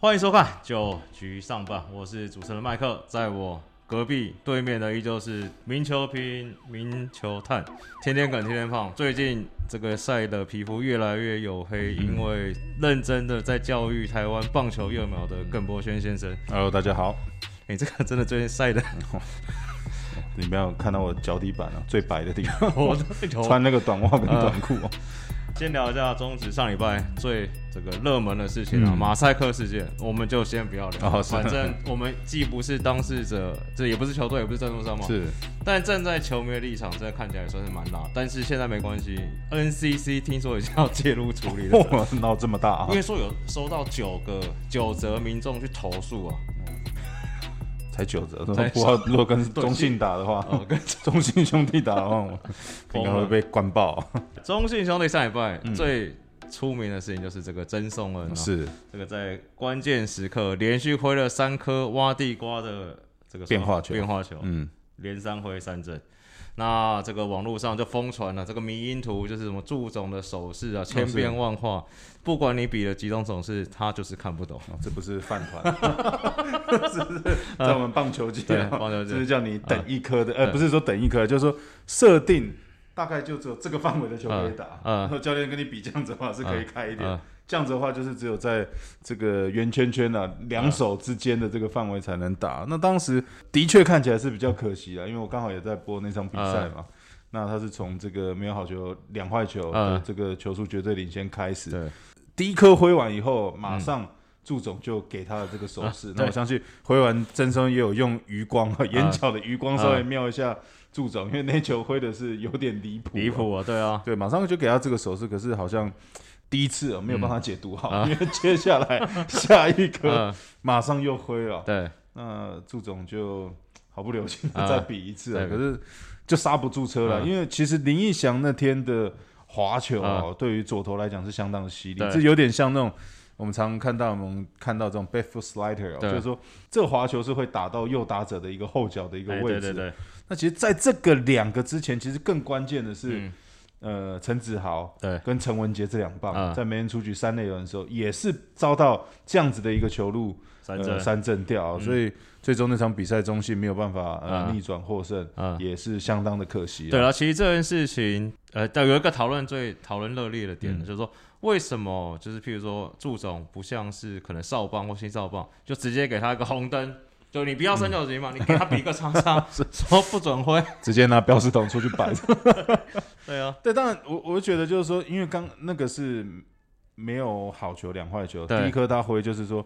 欢迎收看九局上半，我是主持人麦克，在我隔壁对面的依旧是名球评、名球探、天天梗、天天胖。最近这个晒的皮肤越来越黝黑，因为认真的在教育台湾棒球幼苗的耿博轩先生。Hello，大家好。你、这个真的最近晒的，你没有看到我脚底板啊，最白的地方，我穿那个短袜跟短裤、哦。先聊一下中职上礼拜最这个热门的事情啊，嗯马赛克事件，我们就先不要聊。哦是反正我们既不是当事者，这也不是球队，也不是赞助商嘛。是，但站在球迷的立场，这看起来也算是蛮辣。但是现在没关系，NCC 听说已经要介入处理了，哇，闹这么大啊因！为说有收到九个九则民众去投诉啊，才九折，才不知道如果跟 中信打的话，呃，跟 中信兄弟打的话，我应该会被关爆。中信兄弟上一拜嗯。最出名的事情就是这个曾颂恩、啊，是。这个在关键时刻连续挥了三颗挖地瓜的这个变化球。变化球，嗯，连三挥三振。那这个网络上就疯传了这个迷因图，就是什么祝总的手势啊，千变万化，不管你比了几种手势，他就是看不懂。哦这不是饭团，是不是在我们棒球界，啊，棒球界。就是叫你等一颗的，呃，不是说等一颗，就是说设定大概就只有这个范围的球可以打。嗯然后教练跟你比这样子的话是可以开一点。嗯，这样子的话就是只有在这个圆圈圈啊两手之间的这个范围才能打。那当时的确看起来是比较可惜啊，因为我刚好也在播那场比赛嘛。那他是从这个没有好球两坏球这个球数绝对领先开始，对，第一颗挥完以后，马上祝总就给他的这个手势。那、我相信挥完真松也有用余光，眼角的余光稍微瞄一下祝总，因为那球挥的是有点离谱，离。谱啊，对啊，对，马上就给他这个手势，可是好像第一次啊没有办法解读好，嗯。因为接下来下一颗嗯，马上又灰了，对，那祝总就毫不留情的啊再比一次啊，对。可是就刹不住车了，嗯。因为其实林奕翔那天的滑球啊，对于左投来讲是相当的犀利，对。这有点像那种我们常看到我们看到这种 foot slider，、哦、就是说这个滑球是会打到右打者的一个后脚的一个哎位置。对对对，那其实在这个两个之前，其实更关键的是，嗯，呃，陈子豪对，跟陈文杰这两棒、嗯。在没人出局三垒人的时候，也是遭到这样子的一个球路三振。呃，，三振掉，嗯。所以最终那场比赛中信没有办法呃嗯。逆转获胜，嗯，也是相当的可惜。对，了，其实这件事情，呃，有一个讨论最讨论热烈的点，嗯。就是说为什么就是譬如说祝总不像是可能少棒或新少棒，就直接给他一个红灯，就你不要三角形嘛，你给他比个叉叉，说不准挥，直接拿标识筒出去摆。对啊，对，当然我我觉得就是说，因为刚那个是没有好球两坏球，第一颗他挥就是说，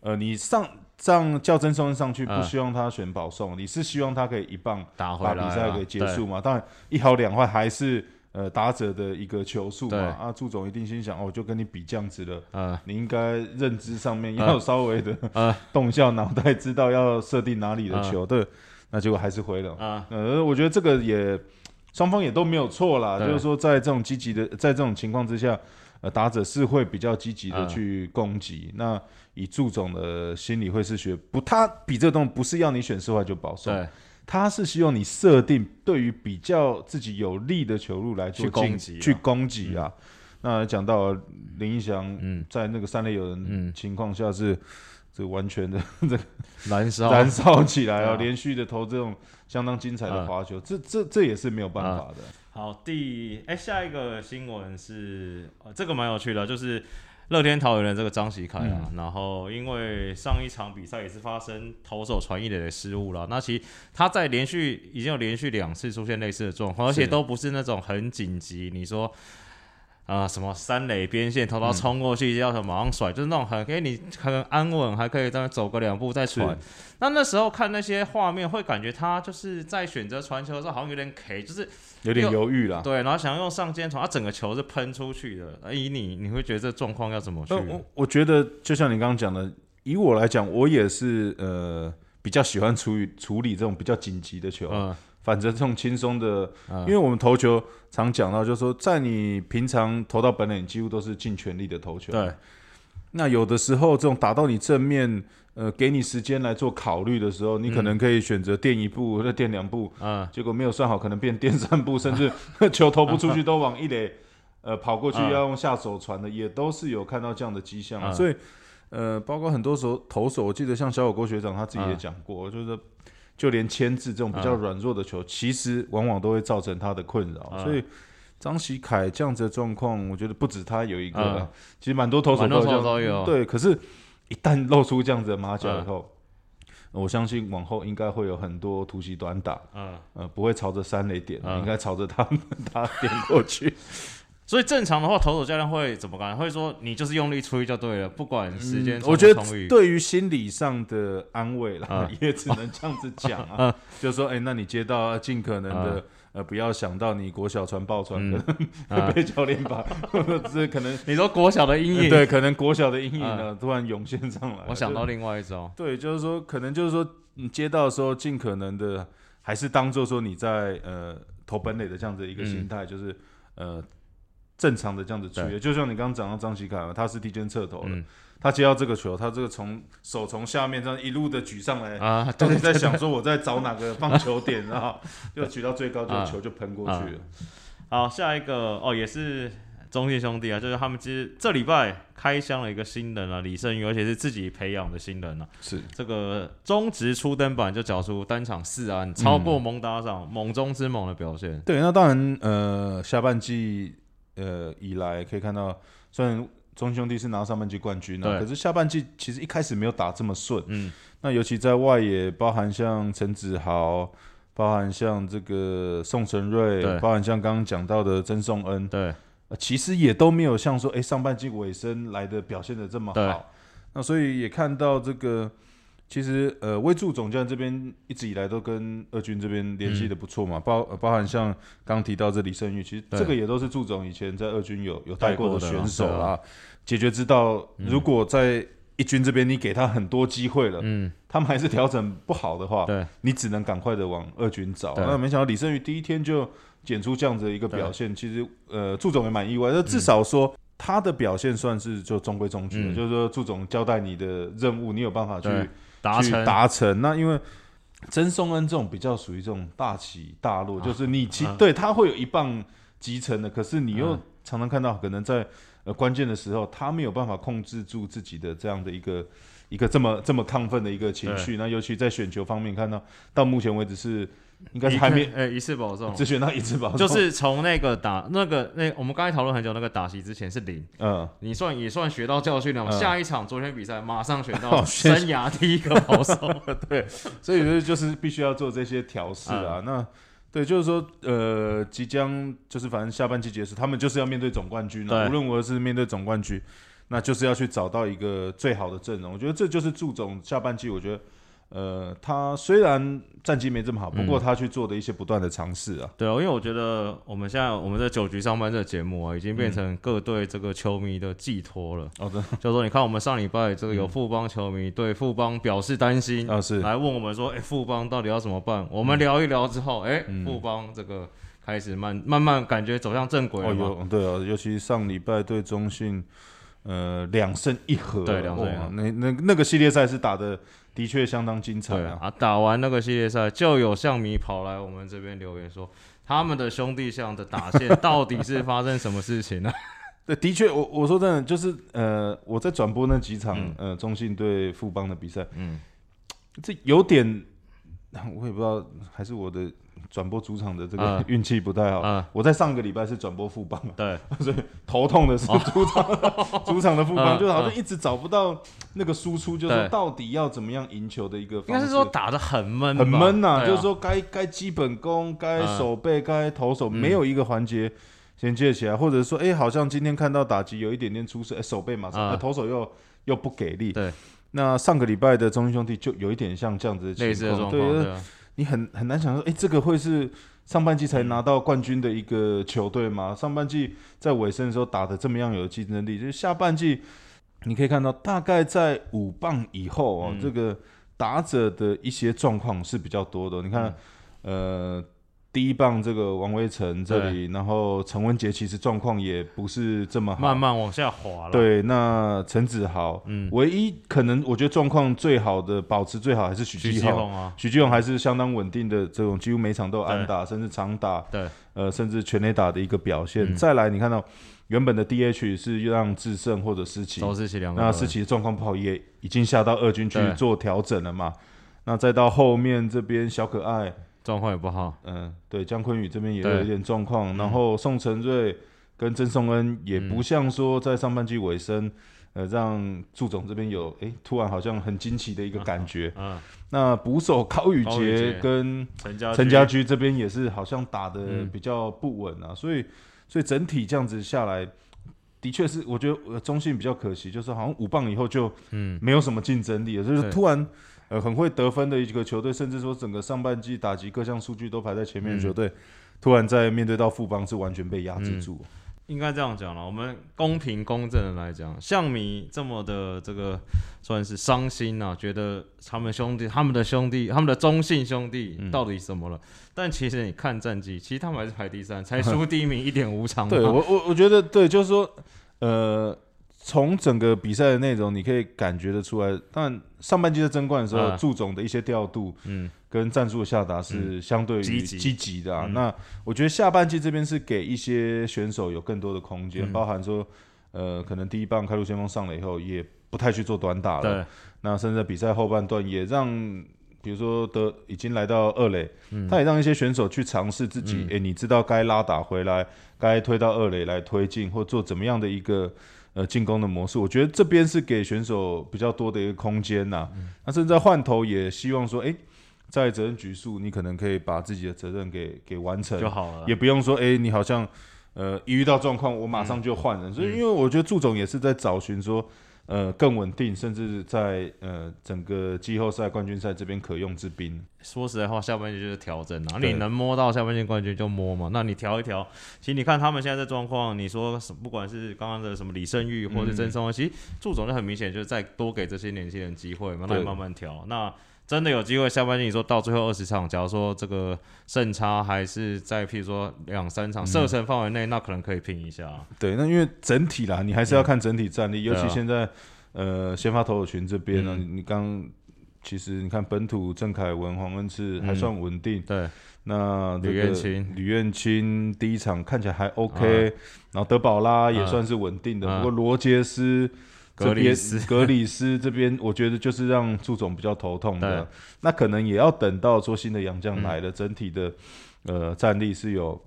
呃，你上让叫真松上去，不嗯。希望他选保送，你是希望他可以一棒打回来啊比赛给结束嘛？当然一好两坏还是呃打者的一个球数对嘛。啊，祝总一定心想，哦，我就跟你比这样子了。啊你应该认知上面要稍微的嗯 动一下脑袋，知道要设定哪里的球。对，那结果还是回了。啊，呃，我觉得这个也双方也都没有错啦，就是说在这种积极的，在这种情况之下，呃，打者是会比较积极的嗯去攻击。那以祝总的心理会是学不，他比这个东西不是要你选四坏就保送，对，他是希望你设定对于比较自己有利的球路来做去攻击啊。去攻击啊。那讲到林一翔嗯。在那个三垒有人嗯，情况下是。这完全的这燃烧，燃烧起来啊连续的投这种相当精彩的嗯滑球，这这这也是没有办法的。好，第哎、下一个新闻是、呃、这个蛮有趣的，就是乐天桃园的这个张喜凯啊，然后因为上一场比赛也是发生投手传一垒的失误了，那其实他在连续已经有连续两次出现类似的状况，而且都不是那种很紧急，你说。啊、什么三垒边线偷偷冲过去，要什么马上甩，就是那种很给你很安稳，还可以再走个两步再传是。那那时候看那些画面，会感觉他就是在选择传球的时候好像有点 K，就是有点犹豫啦。对，然后想要用上肩传，他整个球是喷出去的。而以你，你会觉得这状况要怎么去那？我我觉得，就像你刚刚讲的，以我来讲，我也是呃比较喜欢处理处理这种比较紧急的球。嗯反正这种轻松的，嗯。因为我们投球常讲到，就是说在你平常投到本垒，你几乎都是尽全力的投球。对，那有的时候这种打到你正面，呃，给你时间来做考虑的时候，你可能可以选择垫一步或者垫两步，嗯。结果没有算好，可能变垫三步，甚至球投不出去都往一垒呃跑过去嗯。要用下手传的，也都是有看到这样的迹象啊。嗯。所以呃，包括很多时候投手，我记得像小火锅学长他自己也讲过，就是就连牵制这种比较软弱的球，其实往往都会造成他的困扰。所以张喜凯这样子的状况，我觉得不止他有一个了，其实蛮多投手都都有。对，可是，一旦露出这样子的马脚以后，我相信往后应该会有很多突袭短打，嗯，呃，不会朝着三垒点，应该朝着他们 打点过去。所以正常的话，投手教练会怎么干？会说你就是用力吹就对了，不管时间。我觉得对于心理上的安慰啦，也只能这样子讲啊，就说哎，那你接到尽可能的呃，不要想到你国小传爆传的 被教练把 这可能你说国小的阴影，对，可能国小的阴影呢突然涌现上来。我想到另外一招，对，就是说可能就是说你接到的时候，尽可能的还是当做说你在呃投本垒的这样子一个心态，就是呃。正常的这样子区就像你刚刚讲到张喜凯嘛，他是提前侧头的，他接到这个球，他这个从手从下面这样一路的举上来啊，到底在想说我在找哪个 放球点，然后就举到最高，就球就喷过去了。好，下一个哦，也是中信兄弟啊，就是他们其实这礼拜开箱了一个新人啊，李胜宇，而且是自己培养的新人啊，是。这个中职初登板就缴出单场四安，超过蒙打赏猛中之猛的表现。对，那当然呃，下半季。呃，以来可以看到，虽然中兄弟是拿上半季冠军啊，可是下半季其实一开始没有打这么顺。嗯，那尤其在外野，包含像陈子豪，包含像这个宋承瑞，包含像刚刚讲到的曾颂恩，对，其实也都没有像说，哎，上半季尾声来的表现的这么好。那所以也看到这个。其实，呃，魏助总监这边一直以来都跟二军这边联系的不错嘛，包包含像刚提到这李胜玉，其实这个也都是祝总以前在二军有有带过的选手啊。解决之道，如果在一军这边你给他很多机会了，嗯，他们还是调整不好的话，对，你只能赶快的往二军找。那没想到李胜玉第一天就检出这样子的一个表现，其实呃，祝总也蛮意外，那至少说他的表现算是就中规中矩，就是说祝总交代你的任务，你有办法去。达成。达成，那因为曾颂恩这种比较属于这种大起大落，就是你其对他会有一棒集成的，可是你又常常看到可能在呃关键的时候，他没有办法控制住自己的这样的一个一个这么这么亢奋的一个情绪，那尤其在选球方面，看到到目前为止是。应该是还没诶，一次保送，只选到一次保送，就是从那个打那个那我们刚才讨论很久那个打席之前是零，嗯，你算也算学到教训了嘛。下一场昨天比赛马上选到生涯第一个保送，对，所以就是就是必须要做这些调试啊。那对，就是说呃，即将就是反正下半季结束，他们就是要面对总冠军了。无论如何是面对总冠军，那就是要去找到一个最好的阵容。我觉得这就是祝总下半季，我觉得。呃，他虽然战绩没这么好，不过他去做的一些不断的尝试啊。对啊，因为我觉得我们现在我们在九局上班这个节目啊，已经变成各队这个球迷的寄托了。哦，对，就说你看我们上礼拜这个有富邦球迷对富邦表示担心啊，是来问我们说，哎，富邦到底要怎么办？我们聊一聊之后，哎，富邦这个开始慢慢慢感觉走向正轨了嘛。对啊，尤其上礼拜对中信，呃，两胜一和，对，两胜一和，那那那个系列赛是打的。的确相当精彩啊！打完那个系列赛，就有象迷跑来我们这边留言说，他们的兄弟象的打线到底是发生什么事情呢？对，的确，我我说真的，就是呃，我在转播那几场呃中信对富邦的比赛，嗯，这有点，我也不知道，还是我的。转播主场的这个运气不太好。我在上个礼拜是转播副帮，对，所以头痛的是主场主场的副帮，就好像一直找不到那个输出，就是到底要怎么样赢球的一个。应该是说打的很闷，很闷呐，就是说该该基本功、该手背、该投手，没有一个环节衔接起来，或者说，哎，好像今天看到打击有一点点出色，哎，手背马上，投手又又不给力。对，那上个礼拜的中英兄弟就有一点像这样子的情况，对。你很很难想说，哎，这个会是上半季才拿到冠军的一个球队吗？上半季在尾声的时候打的这么样有竞争力，就是下半季你可以看到，大概在五棒以后哦，这个打者的一些状况是比较多的。你看，呃，第一棒这个王威成这里，然后陈文杰其实状况也不是这么好，慢慢往下滑了。，对，那陈子豪，嗯，唯一可能我觉得状况最好的，保持最好还是许徐继宏。啊，许继宏还是相当稳定的，这种几乎每场都有安打，甚至长打，对，呃，甚至全垒打的一个表现。嗯。再来，你看到原本的 DH 是让智胜或者思琪，周世奇两个那思琪的状况不好，也已经下到二军去做调整了嘛。那再到后面这边小可爱，状况也不好，嗯，对，姜昆宇这边也有一点状况，然后宋承瑞跟曾颂恩也不像说在上半季尾声，呃，让祝总这边有诶突然好像很惊奇的一个感觉。嗯，那捕手高宇杰杰跟陈家陈家驹这边也是好像打的嗯。比较不稳啊，所以所以整体这样子下来。的确是，我觉得呃中信比较可惜，就是好像五棒以后就嗯，没有什么竞争力了，就是突然呃很会得分的一个球队，甚至说整个上半季打击各项数据都排在前面的球队，突然在面对到富邦是完全被压制住。应该这样讲了。我们公平公正的来讲，象迷这么的这个算是伤心啊，觉得他们兄弟、他们的兄弟、他们的中信兄弟嗯到底什么了？但其实你看战绩，其实他们还是排第三，才输 第一名一点五场嘛。对我我我觉得对，就是说呃。从整个比赛的内容，你可以感觉得出来。但上半季在争冠的时候，啊祝总的一些调度嗯，跟战术的下达是相对于积极积极的啊。嗯那我觉得下半季这边是给一些选手有更多的空间，嗯包含说，呃，可能第一棒开路先锋上了以后，也不太去做短打了。对，那甚至在比赛后半段也让，比如说德已经来到二垒，嗯他也让一些选手去尝试自己，哎，你知道该拉打回来，该推到二垒来推进，或做怎么样的一个呃进攻的模式。我觉得这边是给选手比较多的一个空间呐、嗯那甚至在换头也希望说，诶，在责任局数，你可能可以把自己的责任给给完成，就好了。也不用说，诶，你好像呃一遇到状况，我马上就换人。所以，因为我觉得祝总也是在找寻说，呃，更稳定，甚至在呃整个季后赛、冠军赛这边可用之兵。说实在话，下半季就是调整啊，对你能摸到下半季冠军就摸嘛。那你调一调，其实你看他们现在的状况，你说什不管是刚刚的什么李胜玉或者是曾松嗯，其实祝总就很明显就是再多给这些年轻人机会嘛，那你慢慢调。那真的有机会下半季，你说到最后二十场，假如说这个胜差还是在譬如说两三场射程范围内，那可能可以拼一下。对，那因为整体啦，你还是要看整体战力，尤其现在呃先发投手群这边呢，嗯。你刚其实你看本土郑凯文、黄恩赐还算稳定，对，那这吕个彦青。吕彦青第一场看起来还 OK，、然后德保拉也啊算是稳定的，啊不过罗杰斯。格这边里斯 格里斯这边，我觉得就是让祝总比较头痛的。那可能也要等到说新的洋将来嗯了，整体的呃战力是有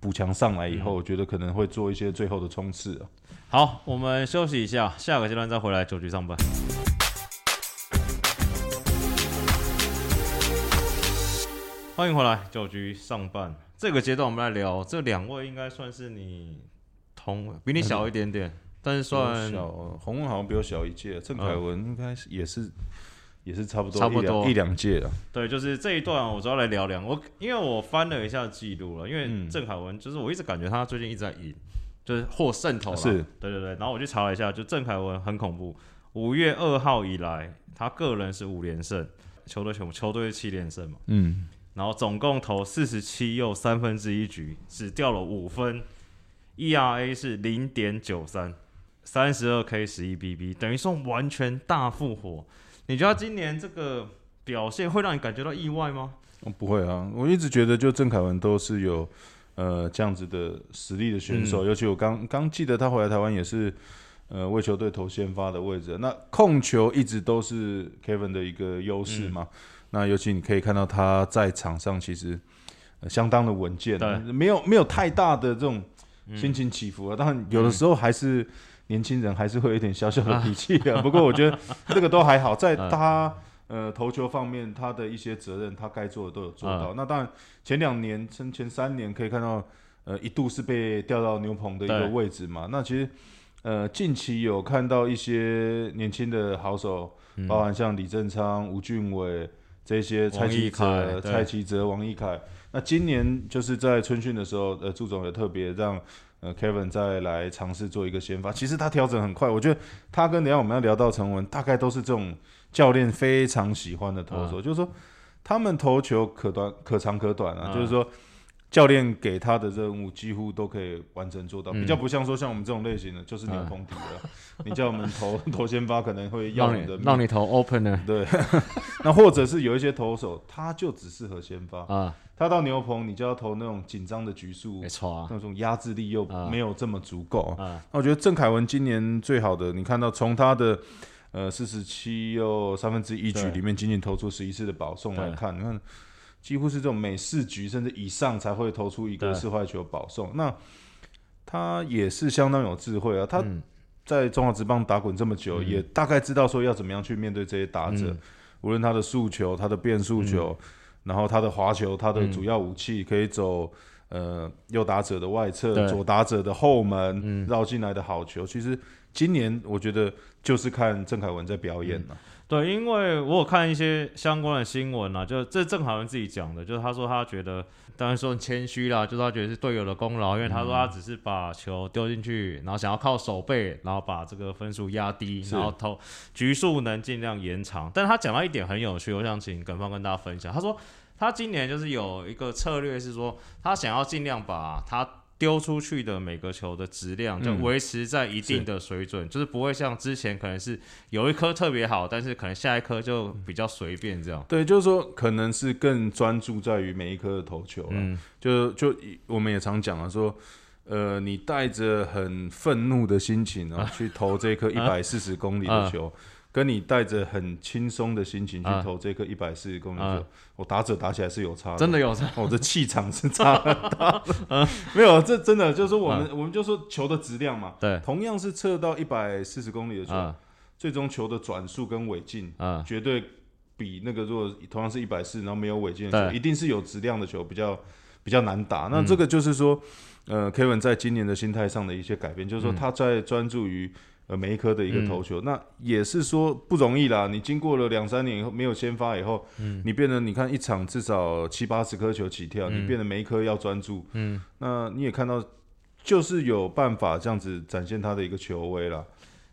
补强上来嗯以后，我觉得可能会做一些最后的冲刺啊。好，我们休息一下，下个阶段再回来九局上班。欢迎回来，九局上半。这个阶段我们来聊这两位，应该算是你同比你小一点点，但是算小洪文好像比我小一届，郑凯文应该是也是也是差不多差不多一两届了。对，就是这一段我主要来聊聊。我因为我翻了一下记录了，因为嗯郑凯文就是我一直感觉他最近一直在赢，就是获胜投了。是，对对对。然后我去查了一下，就郑凯文很恐怖，五月二号以来，他个人是五连胜，球队球球队是七连胜嘛，嗯，然后总共投四十七又三分之一局，只掉了五分，ERA 是零点九三，三十二 K 十一 BB，等于说完全大复活。你觉得今年这个表现会让你感觉到意外吗？哦不会啊，我一直觉得就郑凯文都是有呃这样子的实力的选嗯手，尤其我刚刚记得他回来台湾也是呃为球队投先发的位置，那控球一直都是 Kevin 的一个优势嘛。嗯那尤其你可以看到他在场上其实、呃相当的稳健，对没有没有太大的这种心情起伏啊。当然有的时候还是年轻人还是会有一点小小的脾气啊。不过我觉得这个都还好，在 他。呃，投球方面，他的一些责任，他该做的都有做到。那当然，前两年、前前三年可以看到，呃，一度是被调到牛棚的一个位置嘛。那其实，呃，近期有看到一些年轻的好手，包含像李正昌、吴俊伟这些，蔡王奕启哲、蔡奇哲、王一凯。那今年就是在春训的时候，呃，祝总也特别让呃 Kevin 再来尝试做一个先发。其实他调整很快，我觉得他跟等一下我们要聊到陈文，大概都是这种教练非常喜欢的投手，就是说他们投球可短可长可短啊，嗯。就是说教练给他的任务几乎都可以完成做到，嗯。比较不像说像我们这种类型的，就是牛棚底的，你叫我们投 投先发可能会要你的命你让你投 opener 对，那或者是有一些投手他就只适合先发，啊，他到牛棚你就要投那种紧张的局数没，错啊，那种压制力又啊没有这么足够。啊，那我觉得郑凯文今年最好的，你看到从他的呃四十七又三分之一局里面仅仅投出十一次的保送来看，你看几乎是这种每四局甚至以上才会投出一个对四坏球保送。那他也是相当有智慧啊，他嗯。在中华职棒打滚这么久，嗯。也大概知道说要怎么样去面对这些打者，嗯。无论他的速球、他的变速球，然后他的滑球，他的嗯。主要武器可以走呃右打者的外侧，左打者的后门，嗯。绕进来的好球。其实今年我觉得就是看郑凯文在表演了、对，因为我有看一些相关的新闻啊，就这郑好文自己讲的，就是他说他觉得，当然说很谦虚啦，就是他觉得是队友的功劳，因为他说他只是把球丢进去，然后想要靠手背，然后把这个分数压低，然后投局数能尽量延长。但是他讲到一点很有趣，我想请耿方跟大家分享。他说他今年就是有一个策略是说，他想要尽量把他丢出去的每个球的质量就嗯维持在一定的水准，就是不会像之前可能是有一颗特别好，但是可能下一颗就比较随便这样。对，就是说可能是更专注在于每一颗的投球了。嗯，就就我们也常讲啊，说。呃，你带着很愤怒的心情啊，去投这颗 一百四十公里的啊球，跟你带着很轻松的心情去啊。投这颗一百四十公里球，我打者打起来是有差的，真的有差。我的气场是差 很大的。没有，这真的就是说我们、我们就说球的质量嘛，对，同样是测到一百四十公里的球，啊。最终球的转速跟尾劲啊。绝对比那个如果同样是一百四，然后没有尾劲的球，对。一定是有质量的球比较比较难打。那嗯。这个就是说，呃，Kevin 在今年的心态上的一些改变，就是说嗯。他在专注于。呃，每一颗的一个投球，那也是说不容易啦。你经过了两三年以后，没有先发以后，嗯你变得你看一场至少七八十颗球起跳，嗯你变得每一颗要专注，嗯，那你也看到，就是有办法这样子展现他的一个球威啦。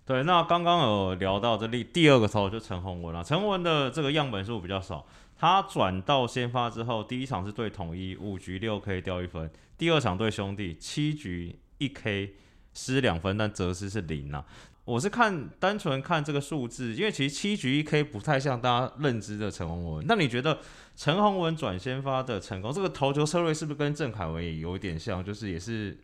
对。那刚刚有聊到这里第二个投就陈宏文了，陈宏文的这个样本数比较少。他转到先发之后，第一场是对统一，五局六 K 掉一分；第二场对兄弟，七局一 K 失两分，但责失是零啊。我是看单纯看这个数字，因为其实七局一 K 不太像大家认知的陈宏文。那你觉得陈宏文转先发的成功，这个投球策略是不是跟郑凯文也有点像？就是也是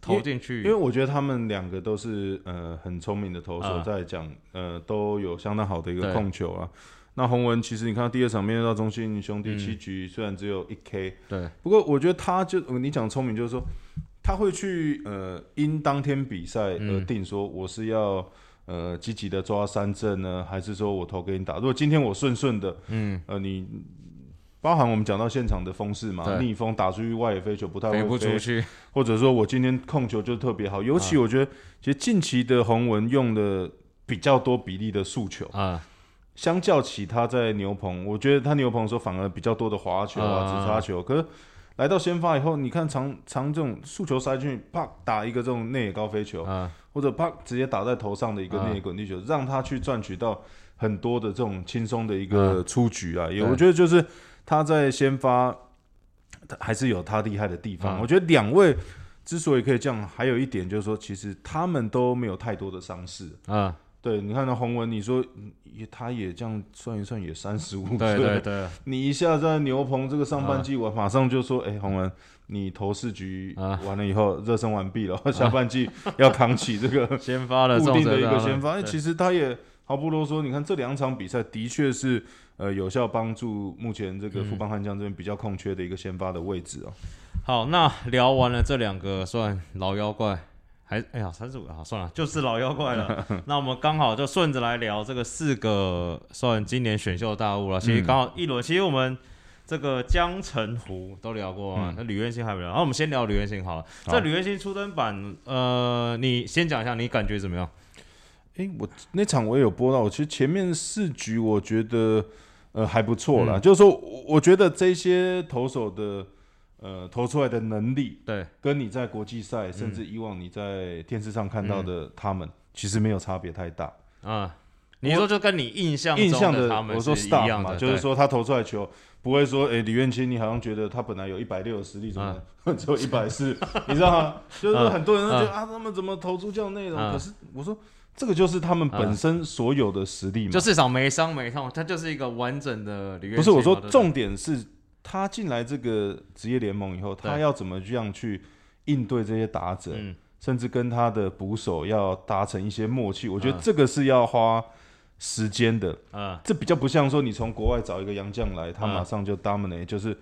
投进去，因为我觉得他们两个都是呃很聪明的投手，啊在讲呃都有相当好的一个控球啊。那洪文其实你看到第二场面对到中信兄弟嗯七局，虽然只有一 K，对，不过我觉得他就呃你讲聪明，就是说他会去呃因当天比赛而嗯定说我是要呃积极的抓三振呢，还是说我投给你打？如果今天我顺顺的，嗯，呃你。包含我们讲到现场的风势嘛，逆风打出去外野飞球不太会飞不出去，或者说我今天控球就特别好，尤其我觉得，其实近期的洪文用的比较多比例的速球，啊，相较起他在牛棚，我觉得他牛棚的时候反而比较多的滑球啊、啊直插球。可是来到先发以后，你看常常这种速球塞进去，啪打一个这种内野高飞球，啊，或者啪直接打在头上的一个啊内野滚地球，让他去赚取到很多的这种轻松的一个出局啊。我觉得就是他在先发他还是有他厉害的地方。啊我觉得两位之所以可以这样，还有一点就是说，其实他们都没有太多的伤势。啊，对，你看那洪文，你说嗯也他也这样算一算，也三十五岁对对。对，你一下在牛棚这个上半季，我马上就说，哎、洪文，你投四局啊完了以后，热身完毕了，下半季要扛起这个 先发了固定的一个先发。哎对其实他也毫不啰嗦，你看这两场比赛的确是呃有效帮助目前这个嗯富邦悍将这边比较空缺的一个先发的位置哦。好，那聊完了这两个算老妖怪，还哎呀三十五啊算了，就是老妖怪了。那我们刚好就顺着来聊这个四个算今年选秀大物了。其实嗯刚好一轮，其实我们这个江城湖都聊过啊，那吕彦星还没聊。然后我们先聊吕彦星好了。好这吕彦星初登版，呃，你先讲一下你感觉怎么样？诶，我那场我也有播到，其实前面四局我觉得呃还不错啦，嗯就是说我我觉得这些投手的呃投出来的能力，对，跟你在国际赛甚至以往你在电视上看到的他们，其实没有差别太大。啊，你说就跟你印象印象的他们我说是一样的，就是说他投出来球不会说，哎、李元清，你好像觉得他本来有一百六的实力，怎么 只有一百四？你知道吗？就是说很多人都觉得、啊，他们怎么投出这样内容？嗯可是我说，这个就是他们本身所有的实力嘛。就至少没伤没痛，他就是一个完整的吕不是我说，重重点是他进来这个职业联盟以后，他要怎么样去应对这些打者，嗯甚至跟他的捕手要达成一些默契。我觉得嗯这个是要花时间的。嗯这比较不像说你从国外找一个洋将来，他嗯马上就 dominate，、就是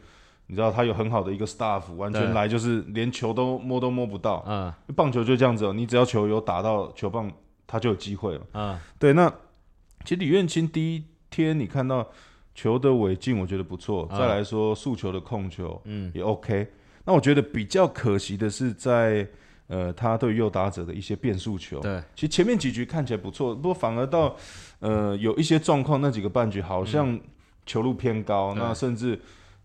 你知道他有很好的一个 staff，完全对来就是连球都摸都摸不到。嗯棒球就这样子哦，你只要球有打到球棒，他就有机会了。嗯对，那其实李彦清第一天你看到球的尾劲，我觉得不错。嗯再来说速球的控球嗯也 OK。那我觉得比较可惜的是在呃他对右打者的一些变速球。对，其实前面几局看起来不错，不过反而到呃有一些状况，那几个半局好像球路偏高，嗯那甚至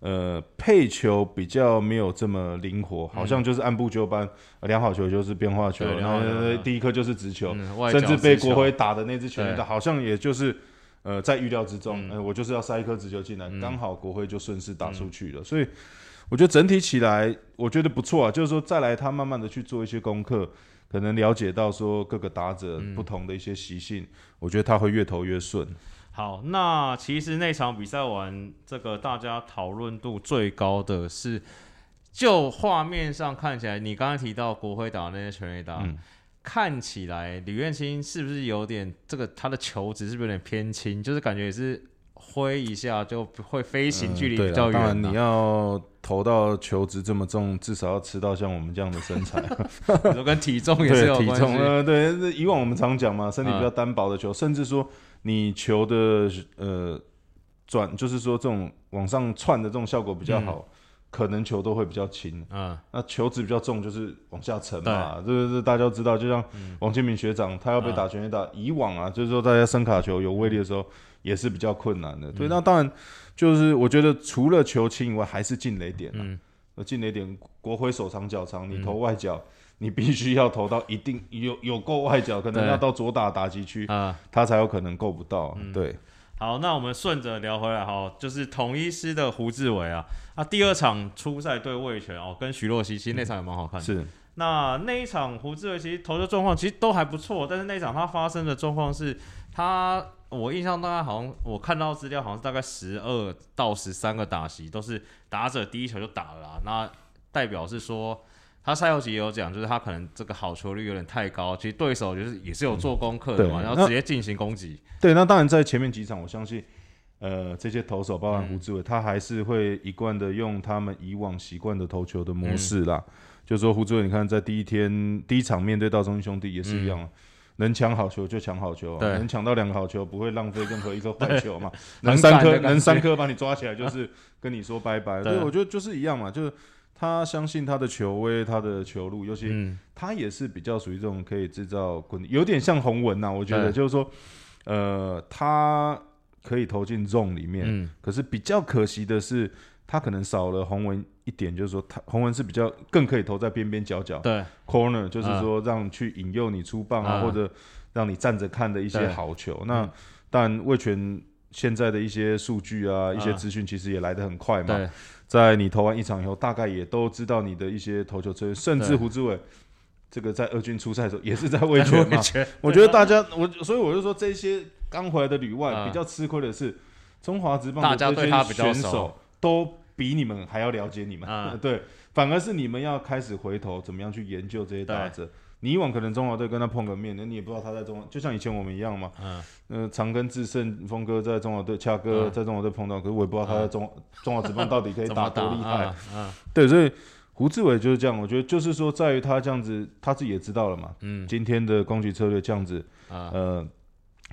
呃配球比较没有这么灵活，好像就是按部就班，呃量好球就是变化球，然后第一颗就是直球，嗯甚至被国辉打的那支全垒对打，好像也就是。呃，在预料之中，嗯。呃，我就是要塞一颗直球进来，嗯。刚、好国辉就顺势打出去了，所以我觉得整体起来，我觉得不错啊。就是说，再来他慢慢的去做一些功课，可能了解到说各个打者嗯。不同的一些习性，我觉得他会越投越顺。好，那其实那场比赛完，这个大家讨论度最高的是，就画面上看起来，你刚刚提到国辉打的那些全垒打，嗯看起来李彦青是不是有点这个他的球质是不是有点偏轻？就是感觉也是挥一下就会飞行距离比较远、当然你要投到球值这么重，至少要吃到像我们这样的身材，跟体重也是有关系。重呃，对，那以往我们常讲嘛，身体比较单薄的球，甚至说你球的呃转，就是说这种往上窜的这种效果比较好，可能球都会比较轻。嗯，那球质比较重，就是往下沉嘛，这个是大家都知道。就像王建民学长，他要被打全垒打，以往啊，就是说大家声卡球有威力的时候，也是比较困难的。对，那当然就是我觉得除了球轻以外，还是进雷点啊。嗯那进雷点，国徽手长脚长，你投外角，你必须要投到一定有有够外角，可能要到左打打击区，啊、他才有可能够不到。对，好，那我们顺着聊回来，哈，就是统一师的胡志伟啊，啊，第二场初赛对魏权哦，跟徐若曦，其实那场也蛮好看的。是那那一场胡志伟其实投球状况其实都还不错，但是那一场他发生的状况是，他我印象大概好像我看到资料好像是大概十二到十三个打席都是打者第一球就打了啦，那代表是说。他赛后其实也有讲，就是他可能这个好球率有点太高，其实对手就是也是有做功课的嘛，然后直接进行攻击。对，那当然在前面几场，我相信，呃，这些投手，包含胡志伟，他还是会一贯的用他们以往习惯的投球的模式啦。就说胡志伟，你看在第一天第一场面对道中兄弟也是一样，能抢好球就抢好球、啊，能抢到两个好球，不会浪费任何一个坏球嘛。能三颗能三颗把你抓起来，就是跟你说拜拜。所以，我觉得就是一样嘛，就是。他相信他的球威，他的球路，尤其嗯，他也是比较属于这种可以制造滚，有点像洪文呐、我觉得就是说，呃，他可以投进 zone 里面，嗯。可是比较可惜的是，他可能少了洪文一点，就是说他洪文是比较更可以投在边边角角对，corner，就是说让去引诱你出棒啊，嗯。或者让你站着看的一些好球。那但魏权现在的一些数据啊，一些嗯资讯其实也来得很快嘛。对，在你投完一场以后，大概也都知道你的一些投球策略，甚至胡志伟。这个在二军出赛的时候也是在卫权嘛，我觉得 大家我所以我就说这些刚回来的旅外嗯比较吃亏的是，中华职棒的这些选手都比你们还要了解你们，嗯对，反而是你们要开始回头怎么样去研究这些打者。你以往可能中华队跟他碰个面，那你也不知道他在中华，就像以前我们一样嘛。嗯，呃，长庚智胜峰哥在中华队，恰哥嗯在中华队碰到，可是我也不知道他在中、中华职棒到底可以打多厉害。嗯嗯对，所以胡志伟就是这样，我觉得就是说，在于他这样子，他自己也知道了嘛。嗯今天的攻击策略这样子，啊呃，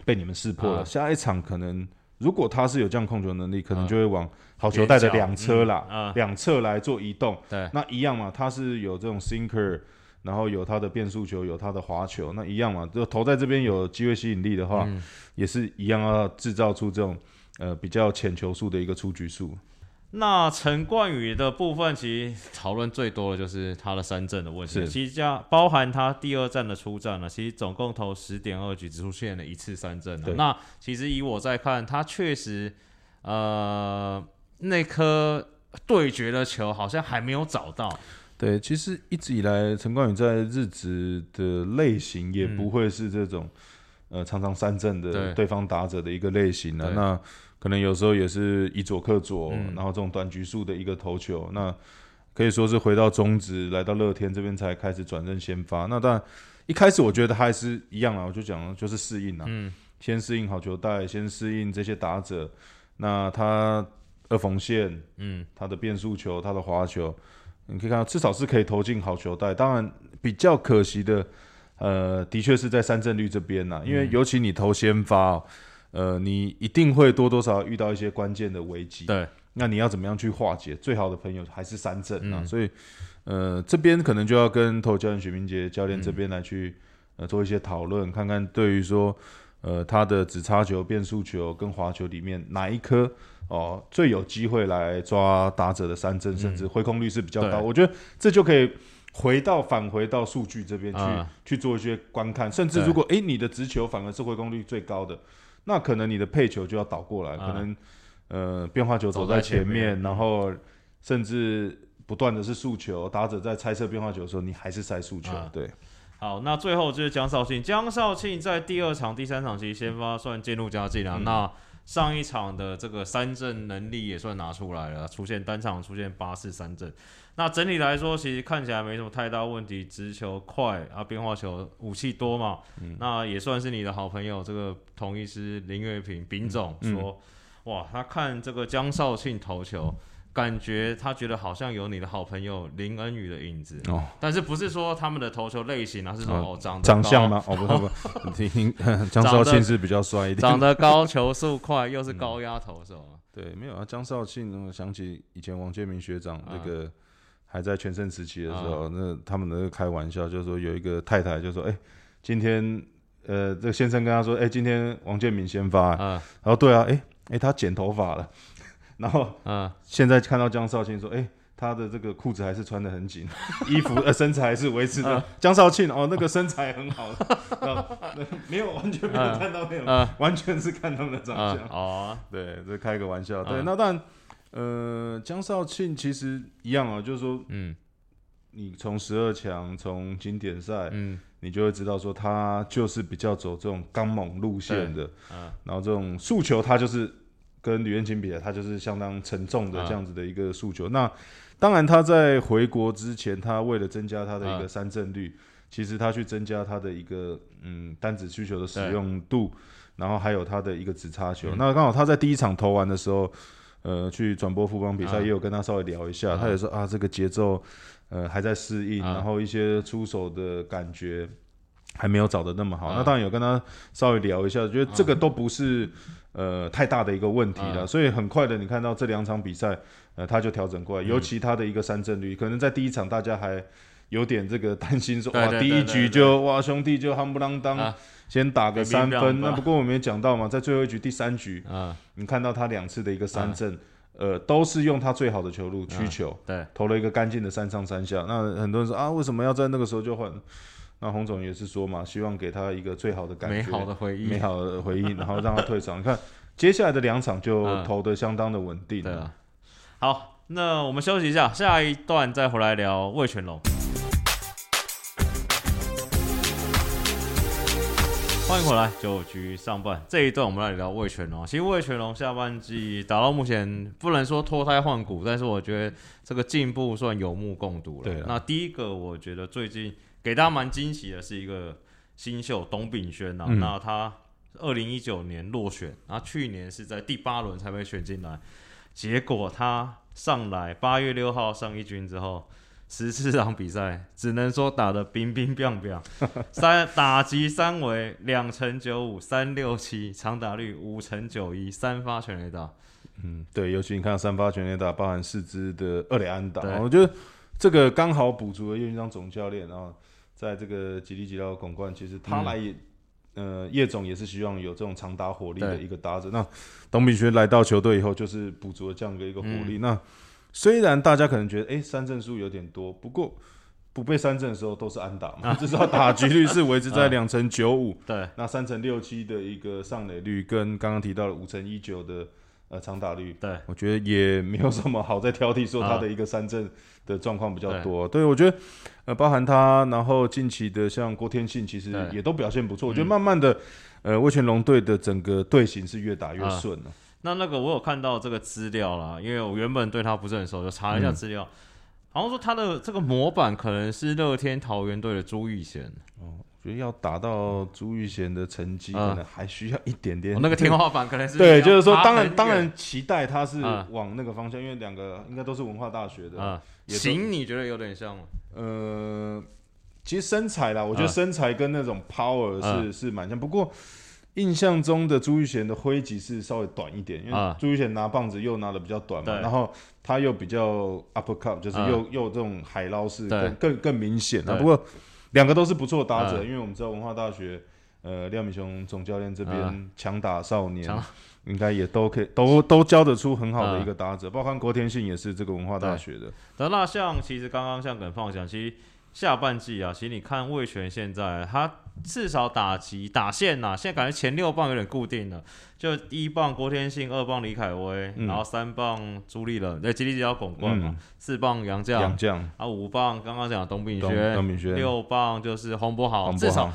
被你们识破了。啊下一场可能，如果他是有这样控球能力，可能啊就会往好球带的两侧啦，两侧来做移动。对，那一样嘛，他是有这种 sinker，然后有他的变速球，有他的滑球，那一样嘛，就投在这边有机会吸引力的话，嗯也是一样要制造出这种呃比较浅球数的一个出局数。那陈冠宇的部分，其实讨论最多的就是他的三振的问题。是其实加包含他第二站的出战呢，其实总共投十点二局，只出现了一次三振那其实以我在看，他确实呃那颗对决的球好像还没有找到。对，其实一直以来，陈冠宇在日职的类型也嗯不会是这种、呃常常三振的对对方打者的一个类型啊。那可能有时候也是以左克左，嗯然后这种短局数的一个投球，那可以说是回到中职，来到乐天这边才开始转任先发。那当然一开始我觉得他还是一样啊，我就讲了就是适应啊，嗯，先适应好球带，先适应这些打者。那他二缝线，嗯，他的变速球，他的滑球，你可以看到至少是可以投进好球带。当然比较可惜的，呃，的确是在三振率这边呐，因为嗯尤其你投先发、哦，呃，你一定会多多少少遇到一些关键的危机。对，那你要怎么样去化解？最好的朋友还是三振啊，嗯所以呃，这边可能就要跟投教练许明杰教嗯练这边来去、呃做一些讨论，看看对于说呃他的直插球、变速球跟滑球里面哪一颗哦最有机会来抓打者的三振，甚至挥空率是比较高。嗯我觉得这就可以。回到返回到数据这边去、啊去做一些观看，甚至如果诶你的直球反而是挥空率最高的，那可能你的配球就要倒过来，啊可能呃变化球走走在在前前面。面，然后甚至不断的是速球，打者在猜测变化球的时候，你还是塞速球，啊对，好，那最后就是江少庆。江少庆在第二场、第三场其实先发算渐入佳境啊。嗯那上一场的这个三振能力也算拿出来了，出现单场出现八次三振。那整体来说，其实看起来没什么太大问题，直球快啊，变化球武器多嘛。嗯那也算是你的好朋友，这个同医师林月平丙总嗯说，哇，他看这个江少庆投球。感觉他觉得好像有你的好朋友林恩宇的影子，哦，但是不是说他们的投球类型啊，是说哦哦长得长相吗？哦，不不不，江少庆是比较帅一点，长得高、球速快，又是高压投手。啊。对，没有啊，江少庆，我想起以前王建民学长啊那个还在全盛时期的时候，那他们那个开玩笑，就是说有一个太太就说，哎、今天呃，这个先生跟他说，哎、今天王建民先发、嗯然后对啊，哎、哎、他剪头发了，然后嗯，现在看到江少庆说，哎、他的这个裤子还是穿的很紧，衣服呃身材还是维持的。江少庆哦，那个身材很好，没有完全没有看到那种，嗯完全是看他们的长嗯相。哦对，这开个玩笑。对，嗯那当然，呃，江少庆其实一样啊，就是说嗯你从十二强，从经典赛，嗯你就会知道说他就是比较走这种刚猛路线的，嗯然后这种诉求他就是跟吕彦青比的，他就是相当沉重的嗯这样子的一个诉求。那当然他在回国之前，他为了增加他的一个嗯三振率，其实他去增加他的一个嗯单子需求的使用度，然后还有他的一个直插球。嗯那刚好他在第一场投完的时候。呃，去转播富邦比赛嗯也有跟他稍微聊一下，嗯他也说啊，这个节奏，呃，还在适应，嗯然后一些出手的感觉还没有找的那么好。嗯那当然有跟他稍微聊一下，觉得这个都不是呃太大的一个问题了。嗯所以很快的，你看到这两场比赛，呃，他就调整过来，嗯尤其他的一个三振率，可能在第一场大家还。有点这个担心说，哇，第一局就哇兄弟就夯不啷当啊，先打个三分。那不过我们也讲到嘛，在最后一局第三局，啊，你看到他两次的一个三振，呃，都是用他最好的球路曲嗯球，对，投了一个干净的三上三下。那很多人说啊，为什么要在那个时候就换？那洪总也是说嘛，希望给他一个最好的感觉，美好的回忆，美好的回忆，然后让他退场。你看接下来的两场就嗯投的相当的稳定。对啊。好，那我们休息一下，下一段再回来聊魏全龙。欢迎回来，九局上半这一段，我们来聊魏全龙。其实魏全龙下半季打到目前，不能说脱胎换骨，但是我觉得这个进步算有目共睹了。对啊那第一个，我觉得最近给大家蛮惊喜的是一个新秀董炳轩啊，嗯。那他二零一九年落选，然后去年是在第八轮才被选进来，结果他上来八月六号上一军之后，十四场比赛只能说打的冰冰冰冰，三打击三围两成九五三六七，长打率五成九一，三发全垒打，嗯，对，尤其你看三发全垒打，包含四支的二垒安打，我觉得这个刚好补足了叶军章总教练，然后在这个吉利吉拉拱冠，其实他嗯。来也呃，叶总也是希望有这种长打火力的一个搭子。那董炳学来到球队以后，就是补足了这样的一个火力。嗯。那虽然大家可能觉得，哎、三振数有点多，不过不被三振的时候都是安打嘛，至少打击率是维持在啊两成九五，对，那三成六七的一个上垒率，跟刚刚提到的五成一九的呃长打率，对，我觉得也没有什么好再挑剔，说他啊。的一个三振的状况比较多。对我觉得，呃，包含他，然后近期的像郭天信，其实也都表现不错。我觉得嗯。慢慢的，呃，魏全龙队的整个队形是越打越啊顺了。那那个我有看到这个资料啦，因为我原本对他不是很熟，就查了一下资料，好像说他的这个模板可能是乐天桃园队的朱玉贤，我觉得要达到朱玉贤的成绩，啊。可能还需要一点点、哦那个 天花板可能是对，就是说，爬当然当然期待他是啊。往那个方向，因为两个应该都是文化大学的。啊，也都型你觉得有点像吗？呃，其实身材啦，我觉得啊。身材跟那种 power 是、啊。是蛮像，不过印象中的朱玉贤的挥击是稍微短一点，因为啊。朱玉贤拿棒子又拿的比较短嘛，对。然后他又比较 uppercut，就是啊。又、又这种海捞式更更更明显啊。不过两个都是不错的打者，啊因为我们知道文化大学呃廖敏雄总教练这啊边强打少年。强应该也都可以，都都教得出很好的啊一个打者，包括郭天信也是这个文化大学的。得那像其实刚刚像耿放讲，其实下半季啊，其实你看魏权现在他至少打击打线呐、现在感觉前六棒有点固定了，就一棒郭天信，二棒李凯威，嗯。然后三棒朱立人，对，吉利吉要拱冠嘛嗯，四棒杨将杨，将。啊五棒刚刚讲董炳董轩，董炳轩。六棒就是洪博豪，至少豪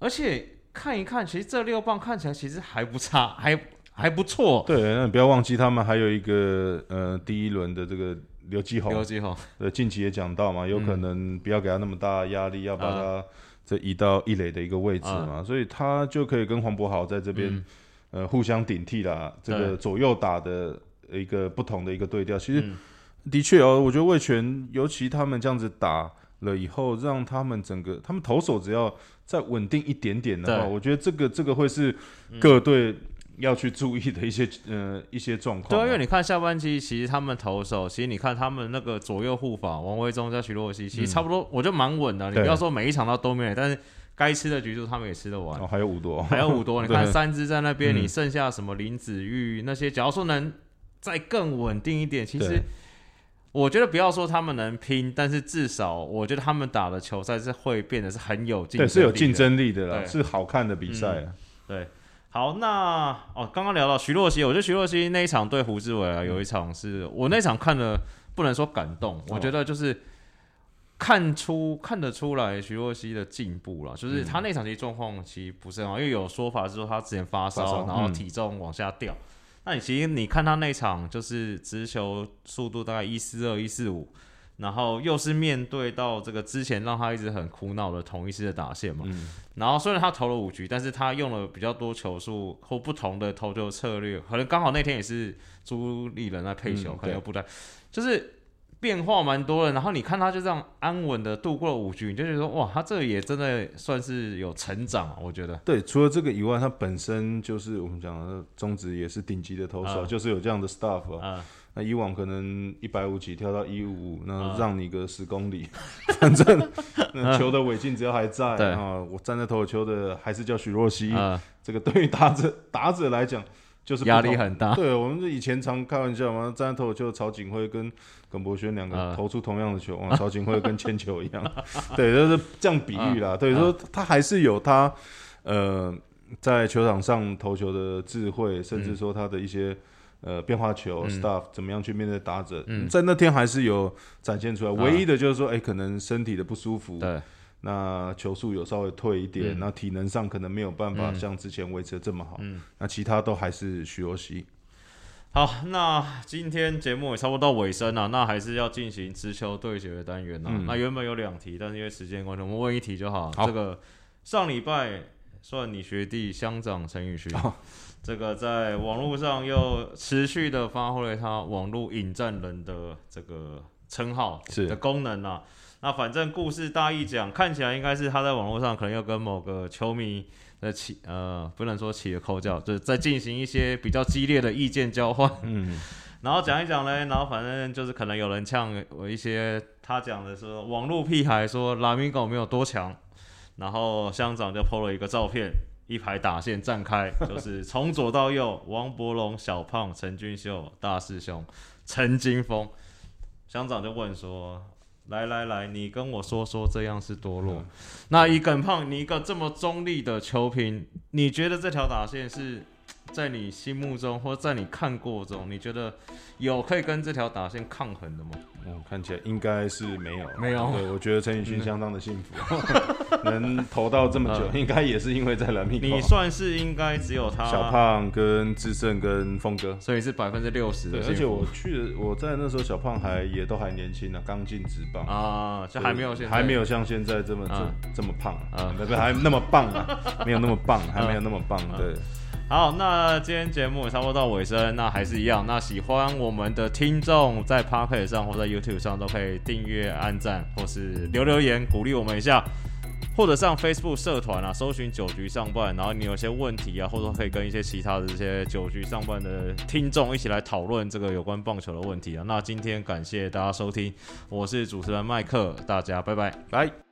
而且看一看，其实这六棒看起来其实还不差，还还不错。对，那你不要忘记他们还有一个呃第一轮的这个刘继宏，刘继宏，呃近期也讲到嘛，有可能不要给他那么大压力，要把啊。他这移到一垒的一个位置嘛，所以他就可以跟黄博豪在这边、嗯。呃互相顶替啦，这个左右打的一个不同的一个对调。其实嗯。的确哦，我觉得魏权尤其他们这样子打了以后，让他们整个他们投手只要再稳定一点点的话，我觉得这个这个会是各队要去注意的一些呃一些状况对。因为你看下半期，其实他们投手，其实你看他们那个左右护法王威忠加徐若曦，其实差不多，我觉得蛮稳的。你不要说每一场到都没，但是该吃的局数他们也吃得完。哦，还有五多，还有五多，你看三支在那边，嗯你剩下什么林子玉那些，假如说能再更稳定一点，其实我觉得不要说他们能拼，但是至少我觉得他们打的球赛是会变得是很有竞争对，力的，是有竞争力的啦，是好看的比赛啊。对，好，那哦，刚刚聊到徐若曦，我觉得徐若曦那一场对胡志伟啊，有一场是我那场看了，不能说感动，我觉得就是看出看得出来徐若曦的进步了，就是他那场其实状况其实不是很好，因为有说法是说他之前发烧，发烧然后嗯体重往下掉。那你其实你看他那场就是直球速度大概一四二一四五，然后又是面对到这个之前让他一直很苦恼的同一师的打线嘛，嗯然后虽然他投了五局，但是他用了比较多球数或不同的投球策略，可能刚好那天也是朱立人在配球，嗯可能又不太，就是变化蛮多的。然后你看他就这样安稳的度过了五局，你就觉得说哇，他这个也真的算是有成长啊，我觉得。对，除了这个以外，他本身就是我们讲的中职也是顶级的投手，啊就是有这样的 staff 啊。啊、那以往可能一百五起跳到一五五，那啊。让你个十公里，反正那球的尾劲只要还在啊，我站在投球的还是叫许若曦，啊，这个对于打者打者来讲就是压力很大。对，我们以前常开玩笑嘛，站在投球，曹景辉跟耿博轩两个啊。投出同样的球，哇，曹景辉跟铅球一样，对，就是这样比喻啦。对，说他还是有他呃在球场上投球的智慧，甚至说他的一些。呃，变化球、嗯 stuff 怎么样去面对打者，嗯在那天还是有展现出来。啊唯一的就是说，哎、可能身体的不舒服，对，那球速有稍微退一点，嗯那体能上可能没有办法嗯像之前维持的这么好。嗯。那其他都还是许若曦。好，那今天节目也差不多到尾声了，那还是要进行直球对决的单元啊。嗯那原本有两题，但是因为时间关系，我们问一题就好。好这个上礼拜算你学弟乡长陈宇勋，哦这个在网络上又持续的发挥了他网络引战人的这个称号是的功能啊。那反正故事大意讲，看起来应该是他在网络上可能要跟某个球迷在起呃，不能说起了口角，就是在进行一些比较激烈的意见交换。嗯，然后讲一讲嘞，然后反正就是可能有人呛我一些，他讲的说网络屁孩说拉米狗没有多强，然后乡长就 PO 了一个照片，一排打线站开，就是从左到右，王伯龙、小胖、陈俊秀、大师兄、陈金峰。乡长就问说：“来来来，你跟我说说，这样是多弱？”那以耿胖，你一个这么中立的球评，你觉得这条打线是在你心目中，或在你看过中，你觉得有可以跟这条打线抗衡的吗？嗯，看起来应该是没有，没有。对，我觉得陈宇勋相当的幸福，能投到这么久，应该也是因为在蓝米。你算是应该只有他小胖跟志胜跟峰哥，所以是百分之六十对，而且我去的，我在那时候小胖还也都还年轻呢，刚进职棒。啊，就还没有现在。还没有像现在这么啊这这么胖啊啊，不不还那么棒啊，没有那么棒，还没有那么棒，对。好，那今天节目也差不多到尾声，那还是一样，那喜欢我们的听众在 p o c k e t 上或在 YouTube 上都可以订阅、按赞或是留留言鼓励我们一下，或者上 Facebook 社团啊，搜寻九局上班，然后你有些问题啊，或者说可以跟一些其他的这些九局上班的听众一起来讨论这个有关棒球的问题啊。那今天感谢大家收听，我是主持人麦克，大家拜拜。拜。